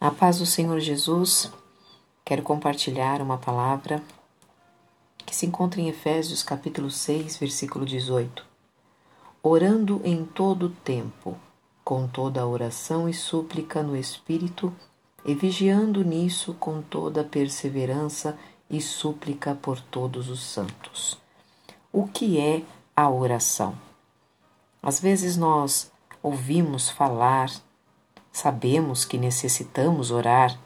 A paz do Senhor Jesus, quero compartilhar uma palavra que se encontra em Efésios capítulo 6, versículo 18. Orando em todo tempo, com toda oração e súplica no Espírito, e vigiando nisso com toda perseverança e súplica por todos os santos. O que é a oração? Às vezes nós ouvimos falar Sabemos que necessitamos orar,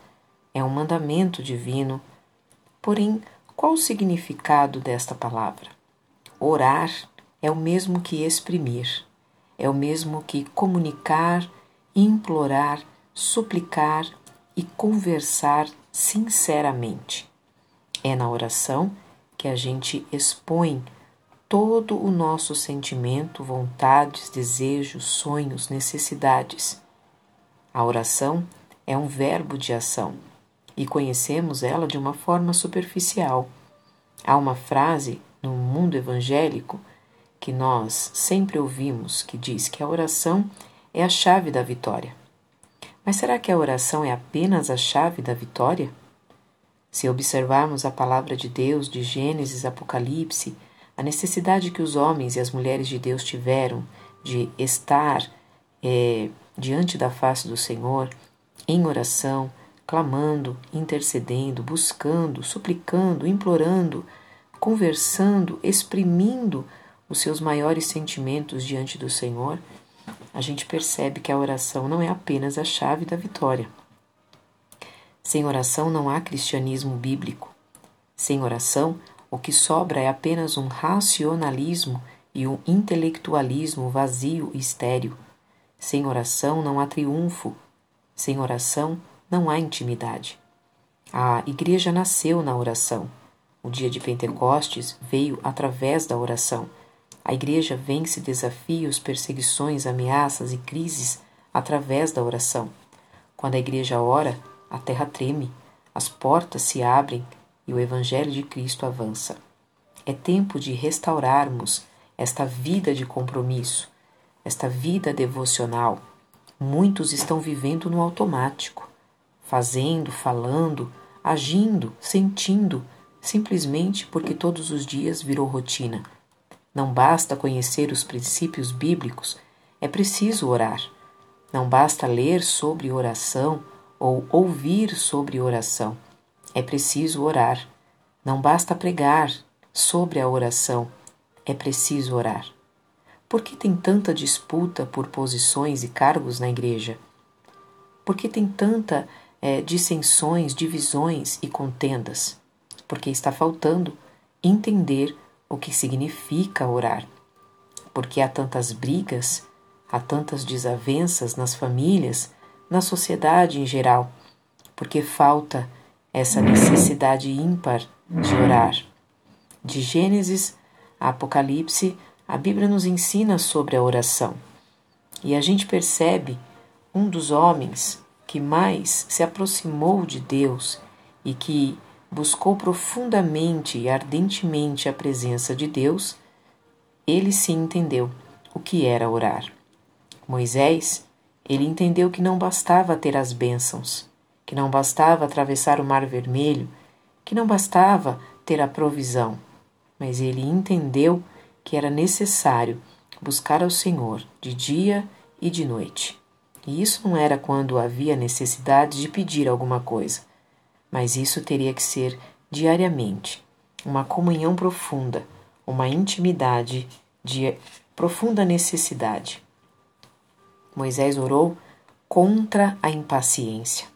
é um mandamento divino. Porém, qual o significado desta palavra? Orar é o mesmo que exprimir, é o mesmo que comunicar, implorar, suplicar e conversar sinceramente. É na oração que a gente expõe todo o nosso sentimento, vontades, desejos, sonhos, necessidades. A oração é um verbo de ação e conhecemos ela de uma forma superficial. Há uma frase no mundo evangélico que nós sempre ouvimos que diz que a oração é a chave da vitória. Mas será que a oração é apenas a chave da vitória? Se observarmos a palavra de Deus de Gênesis Apocalipse, a necessidade que os homens e as mulheres de Deus tiveram de estar é, diante da face do Senhor, em oração, clamando, intercedendo, buscando, suplicando, implorando, conversando, exprimindo os seus maiores sentimentos diante do Senhor, a gente percebe que a oração não é apenas a chave da vitória. Sem oração não há cristianismo bíblico. Sem oração, o que sobra é apenas um racionalismo e um intelectualismo vazio e estéril sem oração não há triunfo, sem oração não há intimidade. A igreja nasceu na oração. O dia de Pentecostes veio através da oração. A igreja vence desafios, perseguições, ameaças e crises através da oração. Quando a igreja ora, a terra treme, as portas se abrem e o Evangelho de Cristo avança. É tempo de restaurarmos esta vida de compromisso, esta vida devocional, muitos estão vivendo no automático, fazendo, falando, agindo, sentindo, simplesmente porque todos os dias virou rotina. Não basta conhecer os princípios bíblicos, é preciso orar. Não basta ler sobre oração ou ouvir sobre oração. É preciso orar. Não basta pregar sobre a oração, é preciso orar. Por que tem tanta disputa por posições e cargos na igreja? Por que tem tanta é, dissensões, divisões e contendas? Porque está faltando entender o que significa orar. Porque há tantas brigas, há tantas desavenças nas famílias, na sociedade em geral. Porque falta essa necessidade ímpar de orar. De Gênesis a Apocalipse, a Bíblia nos ensina sobre a oração e a gente percebe um dos homens que mais se aproximou de Deus e que buscou profundamente e ardentemente a presença de Deus, ele sim entendeu o que era orar. Moisés, ele entendeu que não bastava ter as bênçãos, que não bastava atravessar o mar vermelho, que não bastava ter a provisão, mas ele entendeu que era necessário buscar ao Senhor de dia e de noite. E isso não era quando havia necessidade de pedir alguma coisa, mas isso teria que ser diariamente uma comunhão profunda, uma intimidade de profunda necessidade. Moisés orou contra a impaciência.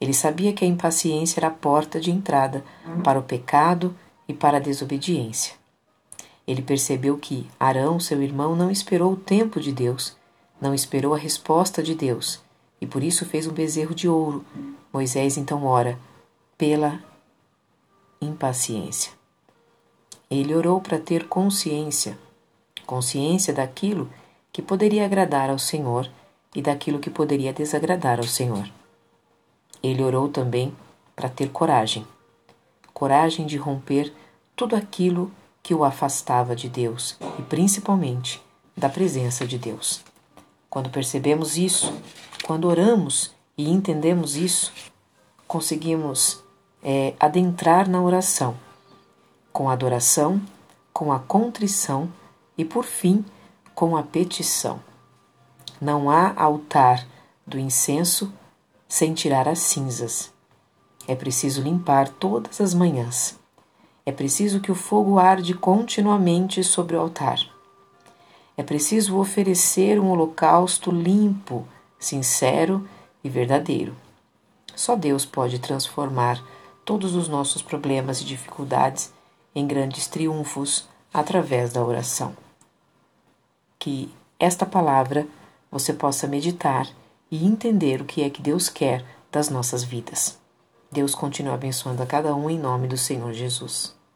Ele sabia que a impaciência era a porta de entrada para o pecado e para a desobediência. Ele percebeu que Arão, seu irmão, não esperou o tempo de Deus, não esperou a resposta de Deus, e por isso fez um bezerro de ouro. Moisés então ora pela impaciência. Ele orou para ter consciência, consciência daquilo que poderia agradar ao Senhor e daquilo que poderia desagradar ao Senhor. Ele orou também para ter coragem, coragem de romper tudo aquilo que o afastava de Deus e principalmente da presença de Deus. Quando percebemos isso, quando oramos e entendemos isso, conseguimos é, adentrar na oração, com a adoração, com a contrição e, por fim, com a petição. Não há altar do incenso sem tirar as cinzas. É preciso limpar todas as manhãs. É preciso que o fogo arde continuamente sobre o altar. É preciso oferecer um holocausto limpo, sincero e verdadeiro. Só Deus pode transformar todos os nossos problemas e dificuldades em grandes triunfos através da oração. Que esta palavra você possa meditar e entender o que é que Deus quer das nossas vidas. Deus continue abençoando a cada um em nome do Senhor Jesus.